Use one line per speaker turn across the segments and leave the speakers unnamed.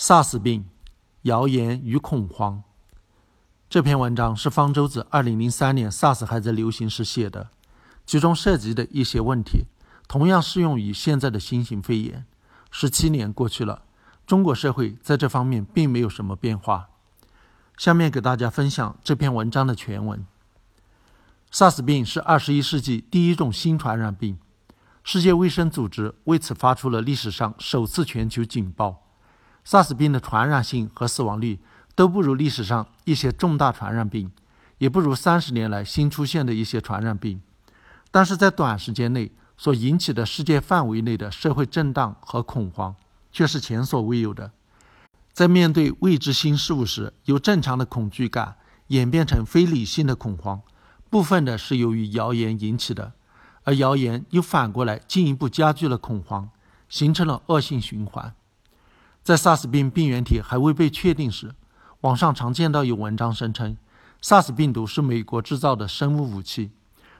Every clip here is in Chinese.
SARS 病，谣言与恐慌。这篇文章是方舟子二零零三年 SARS 还在流行时写的，其中涉及的一些问题，同样适用于现在的新型肺炎。十七年过去了，中国社会在这方面并没有什么变化。下面给大家分享这篇文章的全文。SARS 病是二十一世纪第一种新传染病，世界卫生组织为此发出了历史上首次全球警报。SARS 病的传染性和死亡率都不如历史上一些重大传染病，也不如三十年来新出现的一些传染病，但是在短时间内所引起的世界范围内的社会震荡和恐慌却是前所未有的。在面对未知新事物时，由正常的恐惧感演变成非理性的恐慌，部分的是由于谣言引起的，而谣言又反过来进一步加剧了恐慌，形成了恶性循环。在 SARS 病病原体还未被确定时，网上常见到有文章声称，SARS 病毒是美国制造的生物武器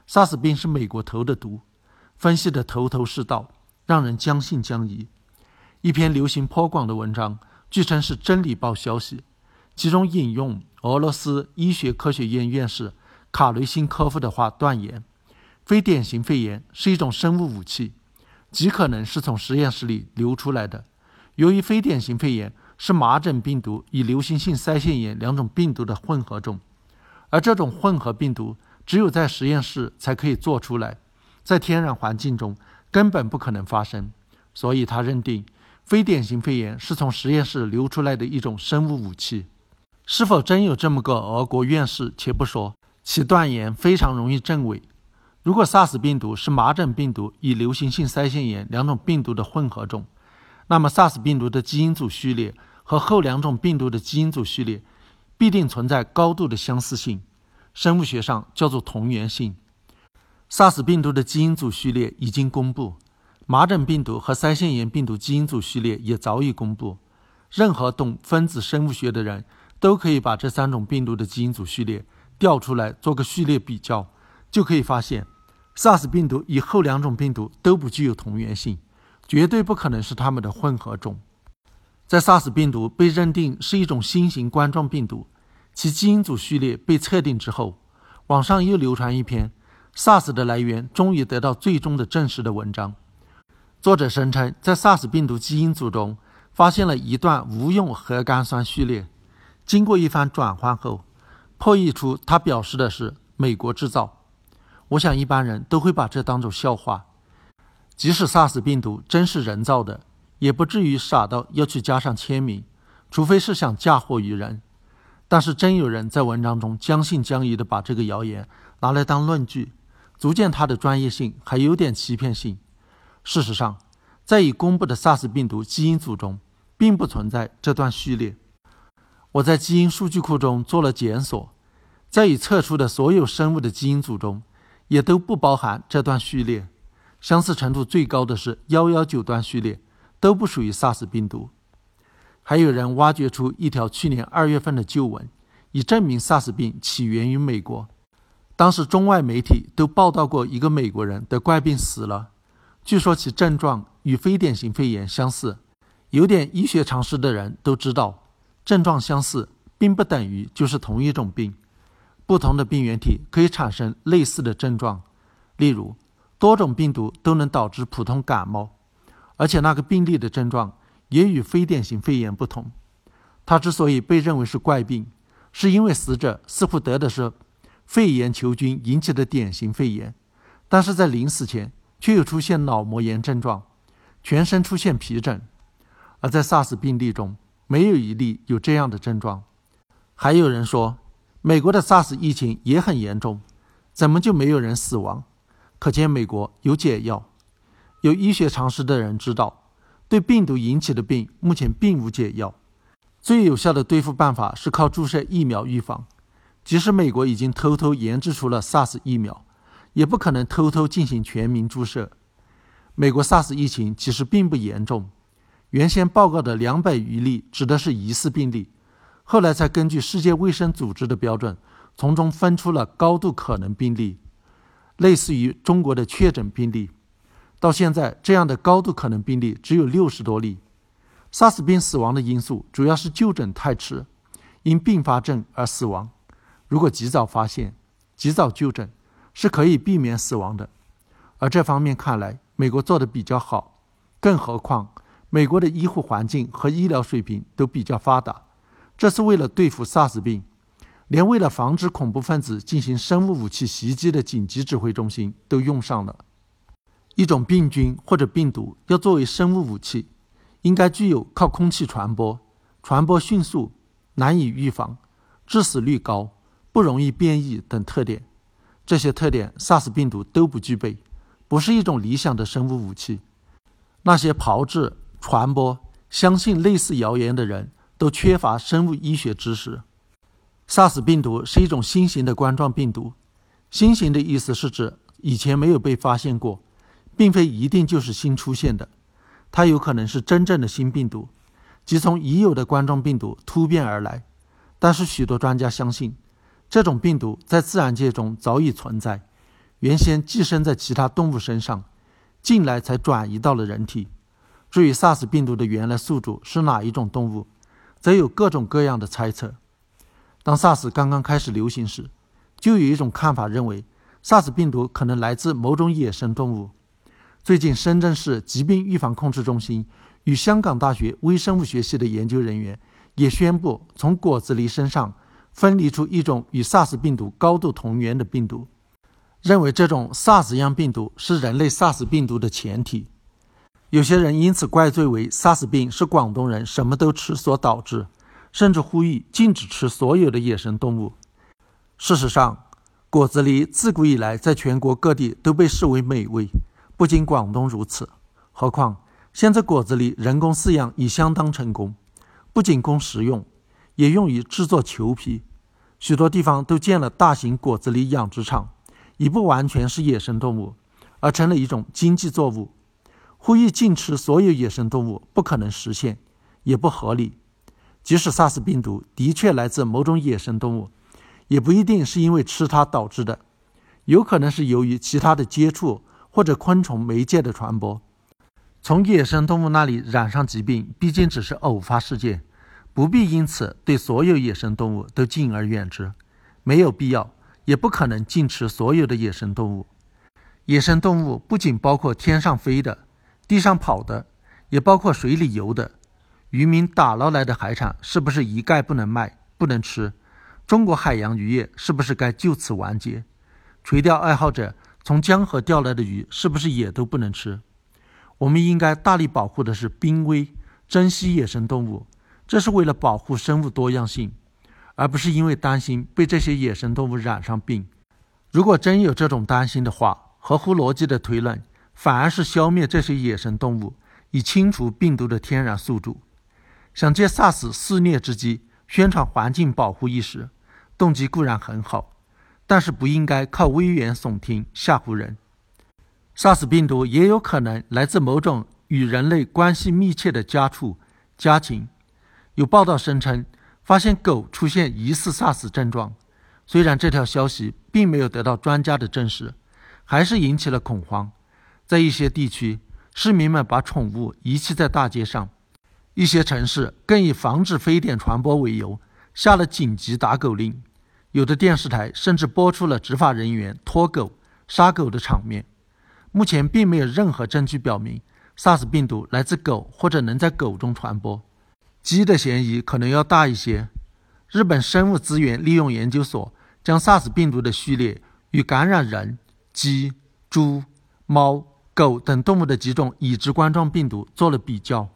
，SARS 病是美国投的毒，分析的头头是道，让人将信将疑。一篇流行颇广的文章，据称是《真理报》消息，其中引用俄罗斯医学科学院院士卡雷辛科夫的话断言，非典型肺炎是一种生物武器，极可能是从实验室里流出来的。由于非典型肺炎是麻疹病毒与流行性腮腺炎两种病毒的混合种，而这种混合病毒只有在实验室才可以做出来，在天然环境中根本不可能发生，所以他认定非典型肺炎是从实验室流出来的一种生物武器。是否真有这么个俄国院士，且不说，其断言非常容易证伪。如果 SARS 病毒是麻疹病毒与流行性腮腺炎两种病毒的混合种，那么，SARS 病毒的基因组序列和后两种病毒的基因组序列必定存在高度的相似性，生物学上叫做同源性。SARS 病毒的基因组序列已经公布，麻疹病毒和腮腺炎病毒基因组序列也早已公布。任何懂分子生物学的人都可以把这三种病毒的基因组序列调出来做个序列比较，就可以发现，SARS 病毒与后两种病毒都不具有同源性。绝对不可能是它们的混合种。在 SARS 病毒被认定是一种新型冠状病毒，其基因组序列被测定之后，网上又流传一篇 SARS 的来源终于得到最终的证实的文章。作者声称，在 SARS 病毒基因组中发现了一段无用核苷酸序列，经过一番转换后，破译出它表示的是美国制造。我想一般人都会把这当做笑话。即使 SARS 病毒真是人造的，也不至于傻到要去加上签名，除非是想嫁祸于人。但是真有人在文章中将信将疑地把这个谣言拿来当论据，足见他的专业性还有点欺骗性。事实上，在已公布的 SARS 病毒基因组中，并不存在这段序列。我在基因数据库中做了检索，在已测出的所有生物的基因组中，也都不包含这段序列。相似程度最高的是幺幺九段序列，都不属于 SARS 病毒。还有人挖掘出一条去年二月份的旧闻，以证明 SARS 病起源于美国。当时中外媒体都报道过一个美国人得怪病死了，据说其症状与非典型肺炎相似。有点医学常识的人都知道，症状相似并不等于就是同一种病，不同的病原体可以产生类似的症状，例如。多种病毒都能导致普通感冒，而且那个病例的症状也与非典型肺炎不同。他之所以被认为是怪病，是因为死者似乎得的是肺炎球菌引起的典型肺炎，但是在临死前却又出现脑膜炎症状，全身出现皮疹。而在 SARS 病例中，没有一例有这样的症状。还有人说，美国的 SARS 疫情也很严重，怎么就没有人死亡？可见美国有解药。有医学常识的人知道，对病毒引起的病目前并无解药。最有效的对付办法是靠注射疫苗预防。即使美国已经偷偷研制出了 SARS 疫苗，也不可能偷偷进行全民注射。美国 SARS 疫情其实并不严重，原先报告的两百余例指的是疑似病例，后来才根据世界卫生组织的标准，从中分出了高度可能病例。类似于中国的确诊病例，到现在这样的高度可能病例只有六十多例。SARS 病死亡的因素主要是就诊太迟，因并发症而死亡。如果及早发现、及早就诊，是可以避免死亡的。而这方面看来，美国做的比较好。更何况，美国的医护环境和医疗水平都比较发达。这是为了对付 SARS 病，连为了防止恐怖分子进行生物武器袭击的紧急指挥中心都用上了。一种病菌或者病毒要作为生物武器，应该具有靠空气传播、传播迅速、难以预防、致死率高、不容易变异等特点。这些特点，SARS 病毒都不具备，不是一种理想的生物武器。那些炮制、传播、相信类似谣言的人。都缺乏生物医学知识。SARS 病毒是一种新型的冠状病毒。新型的意思是指以前没有被发现过，并非一定就是新出现的。它有可能是真正的新病毒，即从已有的冠状病毒突变而来。但是许多专家相信，这种病毒在自然界中早已存在，原先寄生在其他动物身上，近来才转移到了人体。至于 SARS 病毒的原来宿主是哪一种动物？则有各种各样的猜测。当 SARS 刚刚开始流行时，就有一种看法认为，SARS 病毒可能来自某种野生动物。最近，深圳市疾病预防控制中心与香港大学微生物学系的研究人员也宣布，从果子狸身上分离出一种与 SARS 病毒高度同源的病毒，认为这种 SARS 样病毒是人类 SARS 病毒的前体。有些人因此怪罪为 SARS 病是广东人什么都吃所导致，甚至呼吁禁止吃所有的野生动物。事实上，果子狸自古以来在全国各地都被视为美味，不仅广东如此。何况现在果子狸人工饲养已相当成功，不仅供食用，也用于制作裘皮。许多地方都建了大型果子狸养殖场，已不完全是野生动物，而成了一种经济作物。呼吁禁吃所有野生动物不可能实现，也不合理。即使 SARS 病毒的确来自某种野生动物，也不一定是因为吃它导致的，有可能是由于其他的接触或者昆虫媒介的传播。从野生动物那里染上疾病，毕竟只是偶发事件，不必因此对所有野生动物都敬而远之。没有必要，也不可能禁吃所有的野生动物。野生动物不仅包括天上飞的。地上跑的，也包括水里游的。渔民打捞来的海产，是不是一概不能卖、不能吃？中国海洋渔业是不是该就此完结？垂钓爱好者从江河钓来的鱼，是不是也都不能吃？我们应该大力保护的是濒危、珍稀野生动物，这是为了保护生物多样性，而不是因为担心被这些野生动物染上病。如果真有这种担心的话，合乎逻辑的推论。反而是消灭这些野生动物，以清除病毒的天然宿主。想借 SARS 肆虐之机宣传环境保护意识，动机固然很好，但是不应该靠危言耸听吓唬人。SARS 病毒也有可能来自某种与人类关系密切的家畜、家禽。有报道声称发现狗出现疑似 SARS 症状，虽然这条消息并没有得到专家的证实，还是引起了恐慌。在一些地区，市民们把宠物遗弃在大街上；一些城市更以防止非典传播为由，下了紧急打狗令。有的电视台甚至播出了执法人员拖狗、杀狗的场面。目前并没有任何证据表明 SARS 病毒来自狗或者能在狗中传播，鸡的嫌疑可能要大一些。日本生物资源利用研究所将 SARS 病毒的序列与感染人、鸡、猪、猫。狗等动物的几种已知冠状病毒做了比较，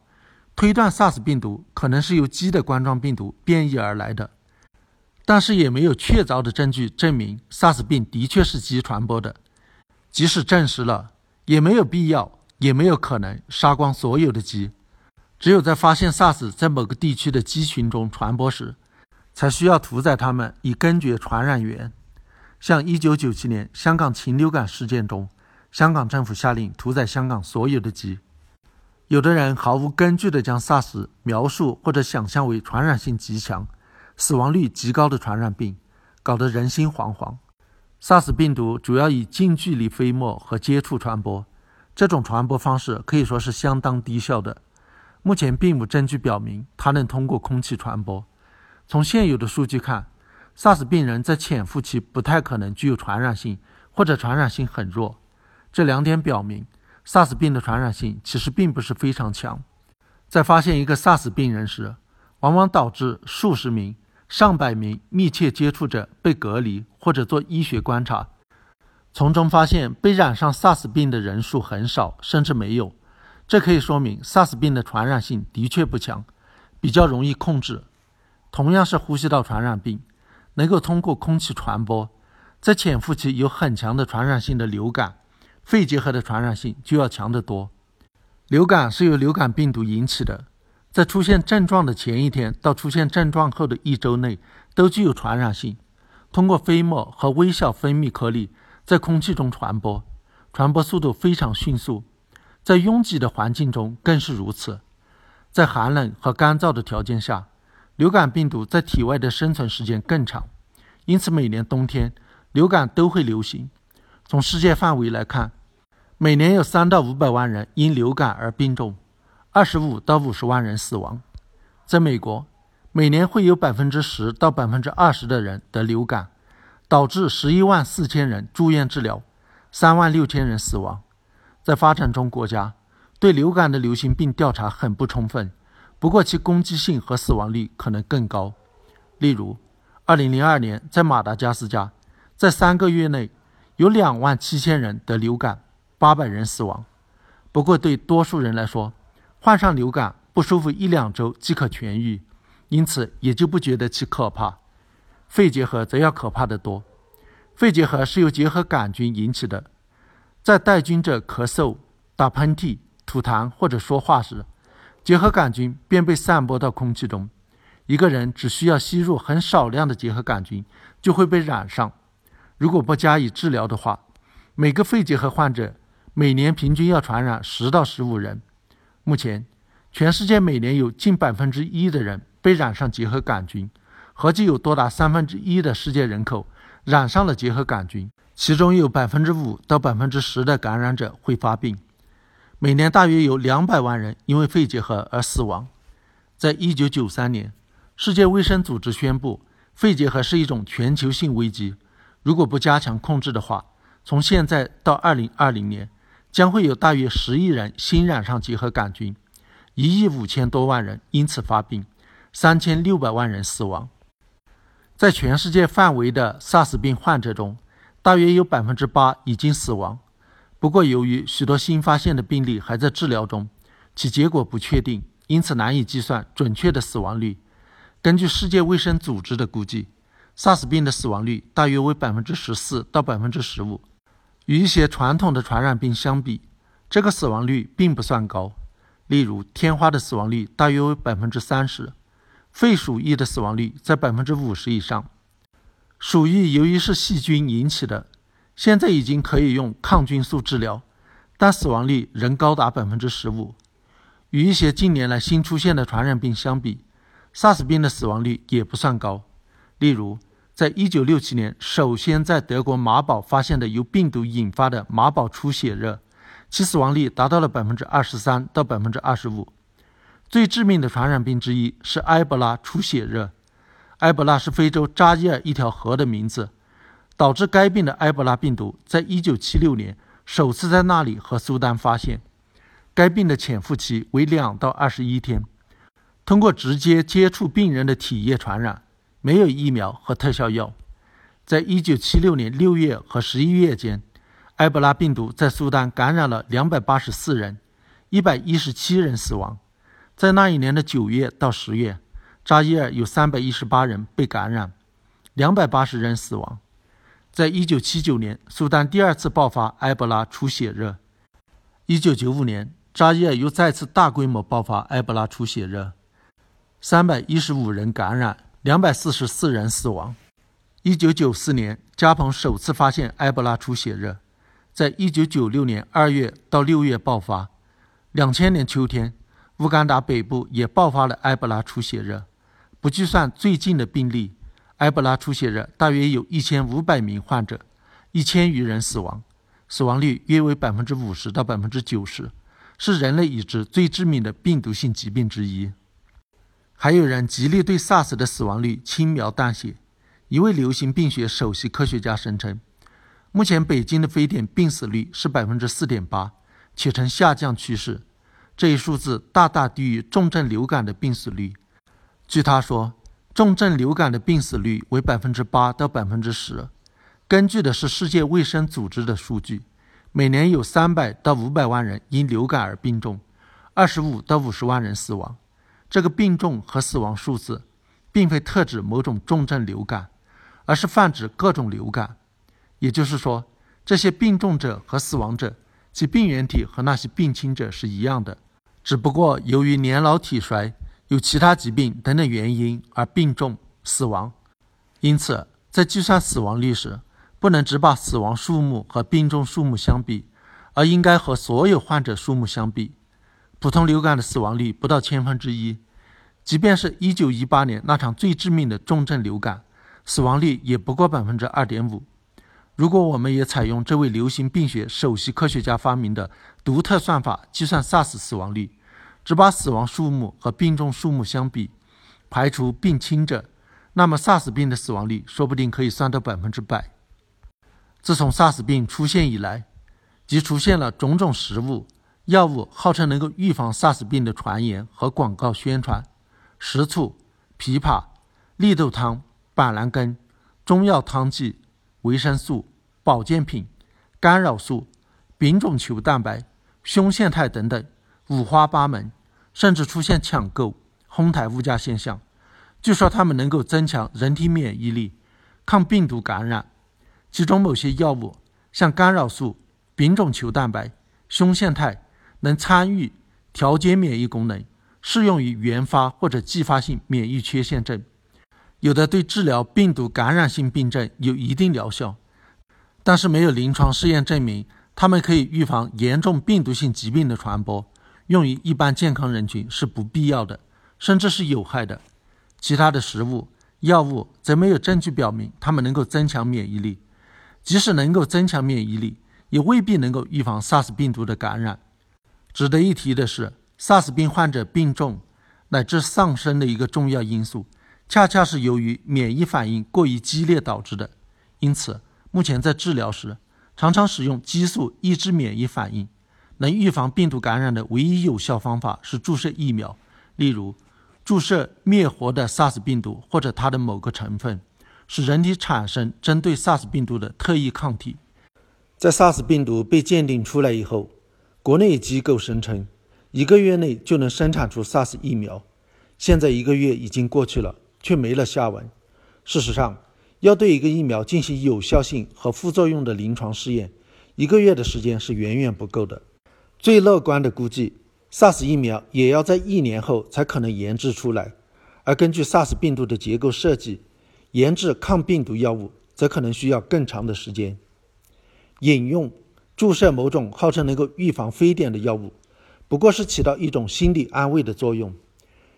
推断 SARS 病毒可能是由鸡的冠状病毒变异而来的，但是也没有确凿的证据证明 SARS 病的确是鸡传播的。即使证实了，也没有必要，也没有可能杀光所有的鸡。只有在发现 SARS 在某个地区的鸡群中传播时，才需要屠宰它们以根绝传染源。像1997年香港禽流感事件中。香港政府下令屠宰香港所有的鸡。有的人毫无根据地将 SARS 描述或者想象为传染性极强、死亡率极高的传染病，搞得人心惶惶。SARS 病毒主要以近距离飞沫和接触传播，这种传播方式可以说是相当低效的。目前并无证据表明它能通过空气传播。从现有的数据看，SARS 病人在潜伏期不太可能具有传染性，或者传染性很弱。这两点表明，SARS 病的传染性其实并不是非常强。在发现一个 SARS 病人时，往往导致数十名、上百名密切接触者被隔离或者做医学观察，从中发现被染上 SARS 病的人数很少，甚至没有。这可以说明 SARS 病的传染性的确不强，比较容易控制。同样是呼吸道传染病，能够通过空气传播，在潜伏期有很强的传染性的流感、肺结核的传染性就要强得多。流感是由流感病毒引起的，在出现症状的前一天到出现症状后的一周内都具有传染性，通过飞沫和微小分泌颗粒在空气中传播，传播速度非常迅速，在拥挤的环境中更是如此。在寒冷和干燥的条件下。流感病毒在体外的生存时间更长，因此每年冬天流感都会流行。从世界范围来看，每年有三到五百万人因流感而病重，二十五到五十万人死亡。在美国，每年会有百分之十到百分之二十的人得流感，导致十一万四千人住院治疗，三万六千人死亡。在发展中国家，对流感的流行病调查很不充分。不过，其攻击性和死亡率可能更高。例如，2002年在马达加斯加，在三个月内有2万七千人得流感，800人死亡。不过，对多数人来说，患上流感不舒服一两周即可痊愈，因此也就不觉得其可怕。肺结核则要可怕得多。肺结核是由结核杆菌引起的，在带菌者咳嗽、打喷嚏、吐痰或者说话时。结核杆菌便被散播到空气中，一个人只需要吸入很少量的结核杆菌，就会被染上。如果不加以治疗的话，每个肺结核患者每年平均要传染十到十五人。目前，全世界每年有近百分之一的人被染上结核杆菌，合计有多达三分之一的世界人口染上了结核杆菌，其中有百分之五到百分之十的感染者会发病。每年大约有两百万人因为肺结核而死亡。在一九九三年，世界卫生组织宣布，肺结核是一种全球性危机。如果不加强控制的话，从现在到二零二零年，将会有大约十亿人新染上结核杆菌，一亿五千多万人因此发病，三千六百万人死亡。在全世界范围的 SARS 病患者中，大约有百分之八已经死亡。不过，由于许多新发现的病例还在治疗中，其结果不确定，因此难以计算准确的死亡率。根据世界卫生组织的估计，SARS 病的死亡率大约为百分之十四到百分之十五。与一些传统的传染病相比，这个死亡率并不算高。例如，天花的死亡率大约为百分之三十，肺鼠疫的死亡率在百分之五十以上。鼠疫由于是细菌引起的。现在已经可以用抗菌素治疗，但死亡率仍高达百分之十五。与一些近年来新出现的传染病相比，SARS 病的死亡率也不算高。例如，在一九六七年首先在德国马堡发现的由病毒引发的马堡出血热，其死亡率达到了百分之二十三到百分之二十五。最致命的传染病之一是埃博拉出血热。埃博拉是非洲扎伊尔一条河的名字。导致该病的埃博拉病毒在1976年首次在那里和苏丹发现。该病的潜伏期为两到二十一天，通过直接接触病人的体液传染，没有疫苗和特效药。在1976年6月和11月间，埃博拉病毒在苏丹感染了284人，117人死亡。在那一年的9月到10月，扎伊尔有318人被感染，280人死亡。在一九七九年，苏丹第二次爆发埃博拉出血热。一九九五年，扎伊尔又再次大规模爆发埃博拉出血热，三百一十五人感染，两百四十四人死亡。一九九四年，加蓬首次发现埃博拉出血热，在一九九六年二月到六月爆发。两千年秋天，乌干达北部也爆发了埃博拉出血热，不计算最近的病例。埃博拉出血热大约有一千五百名患者，一千余人死亡，死亡率约为百分之五十到百分之九十，是人类已知最致命的病毒性疾病之一。还有人极力对 SARS 的死亡率轻描淡写。一位流行病学首席科学家声称，目前北京的非典病死率是百分之四点八，且呈下降趋势。这一数字大大低于重症流感的病死率。据他说，重症流感的病死率为百分之八到百分之十。根据的是世界卫生组织的数据，每年有三百到五百万人因流感而病重，二十五到五十万人死亡。这个病重和死亡数字，并非特指某种重症流感，而是泛指各种流感。也就是说，这些病重者和死亡者，其病原体和那些病轻者是一样的，只不过由于年老体衰、有其他疾病等等原因而病重死亡。因此，在计算死亡率时，不能只把死亡数目和病重数目相比，而应该和所有患者数目相比。普通流感的死亡率不到千分之一，即便是一九一八年那场最致命的重症流感，死亡率也不过百分之二点五。如果我们也采用这位流行病学首席科学家发明的独特算法计算 SARS 死亡率，只把死亡数目和病重数目相比，排除病轻者，那么 SARS 病的死亡率说不定可以算到百分之百。自从 SARS 病出现以来，即出现了种种食物、药物号称能够预防 SARS 病的传言和广告宣传。食醋、枇杷、绿豆汤、板蓝根、中药汤剂、维生素、保健品、干扰素、丙种球蛋白、胸腺肽等等，五花八门，甚至出现抢购、哄抬物价现象。据说它们能够增强人体免疫力，抗病毒感染。其中某些药物，像干扰素、丙种球蛋白、胸腺肽，能参与调节免疫功能，适用于原发或者继发性免疫缺陷症，有的对治疗病毒感染性病症有一定疗效，但是没有临床试验证明它们可以预防严重病毒性疾病的传播，用于一般健康人群是不必要的，甚至是有害的。其他的食物、药物则没有证据表明它们能够增强免疫力。即使能够增强免疫力，也未必能够预防 SARS 病毒的感染。值得一提的是，SARS 病患者病重乃至丧生的一个重要因素，恰恰是由于免疫反应过于激烈导致的。因此，目前在治疗时，常常使用激素抑制免疫反应。能预防病毒感染的唯一有效方法是注射疫苗，例如注射灭活的 SARS 病毒或者它的某个成分。使人体产生针对 SARS 病毒的特异抗体。在 SARS 病毒被鉴定出来以后，国内机构声称一个月内就能生产出 SARS 疫苗。现在一个月已经过去了，却没了下文。事实上，要对一个疫苗进行有效性和副作用的临床试验，一个月的时间是远远不够的。最乐观的估计，SARS 疫苗也要在一年后才可能研制出来。而根据 SARS 病毒的结构设计，研制抗病毒药物则可能需要更长的时间。引用、注射某种号称能够预防非典的药物，不过是起到一种心理安慰的作用。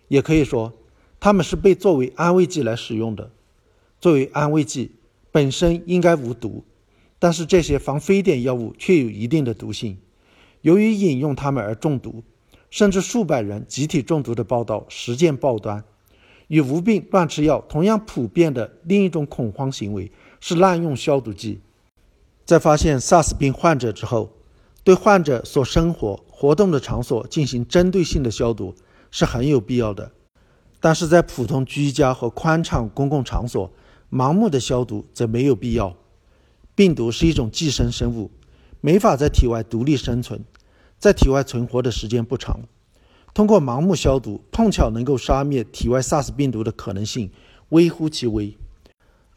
也可以说，它们是被作为安慰剂来使用的。作为安慰剂本身应该无毒，但是这些防非典药物却有一定的毒性。由于饮用它们而中毒，甚至数百人集体中毒的报道实见报端。与无病乱吃药同样普遍的另一种恐慌行为是滥用消毒剂。在发现 SARS 病患者之后，对患者所生活活动的场所进行针对性的消毒是很有必要的。但是在普通居家和宽敞公共场所，盲目的消毒则没有必要。病毒是一种寄生生物，没法在体外独立生存，在体外存活的时间不长。通过盲目消毒，碰巧能够杀灭体外 SARS 病毒的可能性微乎其微。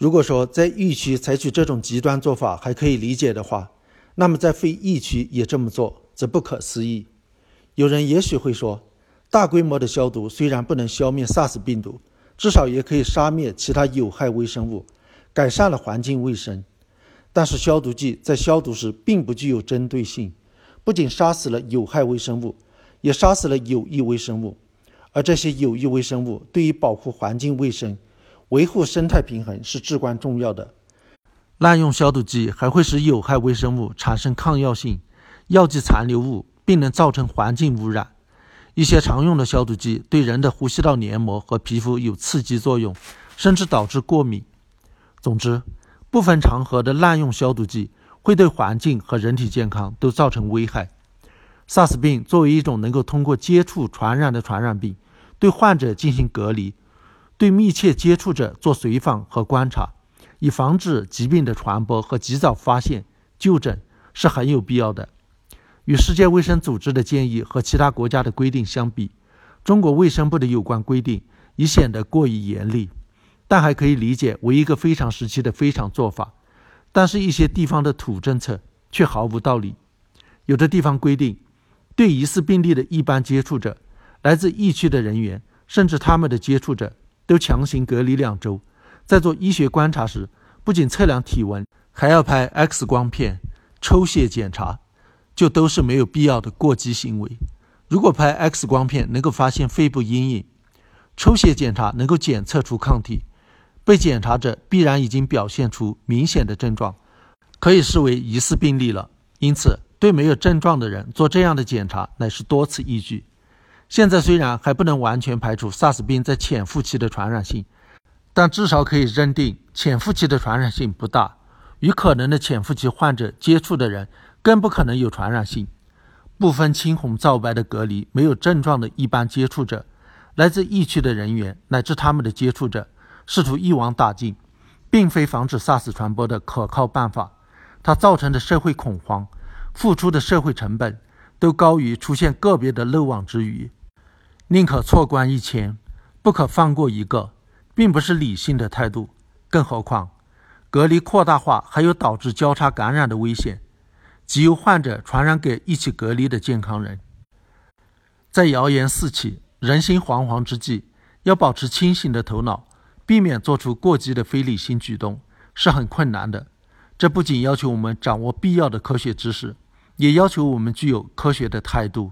如果说在疫区采取这种极端做法还可以理解的话，那么在非疫区也这么做则不可思议。有人也许会说，大规模的消毒虽然不能消灭 SARS 病毒，至少也可以杀灭其他有害微生物，改善了环境卫生。但是消毒剂在消毒时并不具有针对性，不仅杀死了有害微生物。也杀死了有益微生物，而这些有益微生物对于保护环境卫生、维护生态平衡是至关重要的。滥用消毒剂还会使有害微生物产生抗药性，药剂残留物并能造成环境污染。一些常用的消毒剂对人的呼吸道黏膜和皮肤有刺激作用，甚至导致过敏。总之，部分场合的滥用消毒剂会对环境和人体健康都造成危害。SARS 病作为一种能够通过接触传染的传染病，对患者进行隔离，对密切接触者做随访和观察，以防止疾病的传播和及早发现、就诊是很有必要的。与世界卫生组织的建议和其他国家的规定相比，中国卫生部的有关规定已显得过于严厉，但还可以理解为一个非常时期的非常做法。但是，一些地方的土政策却毫无道理。有的地方规定，对疑似病例的一般接触者、来自疫区的人员，甚至他们的接触者，都强行隔离两周。在做医学观察时，不仅测量体温，还要拍 X 光片、抽血检查。就都是没有必要的过激行为。如果拍 X 光片能够发现肺部阴影，抽血检查能够检测出抗体，被检查者必然已经表现出明显的症状，可以视为疑似病例了。因此，对没有症状的人做这样的检查乃是多此一举。现在虽然还不能完全排除 SARS 病在潜伏期的传染性，但至少可以认定潜伏期的传染性不大，与可能的潜伏期患者接触的人。更不可能有传染性。不分青红皂白的隔离没有症状的一般接触者、来自疫区的人员乃至他们的接触者，试图一网打尽，并非防止 SARS 传播的可靠办法。它造成的社会恐慌、付出的社会成本，都高于出现个别的漏网之鱼。宁可错关一千，不可放过一个，并不是理性的态度。更何况，隔离扩大化还有导致交叉感染的危险。即由患者传染给一起隔离的健康人。在谣言四起、人心惶惶之际，要保持清醒的头脑，避免做出过激的非理性举动，是很困难的。这不仅要求我们掌握必要的科学知识，也要求我们具有科学的态度。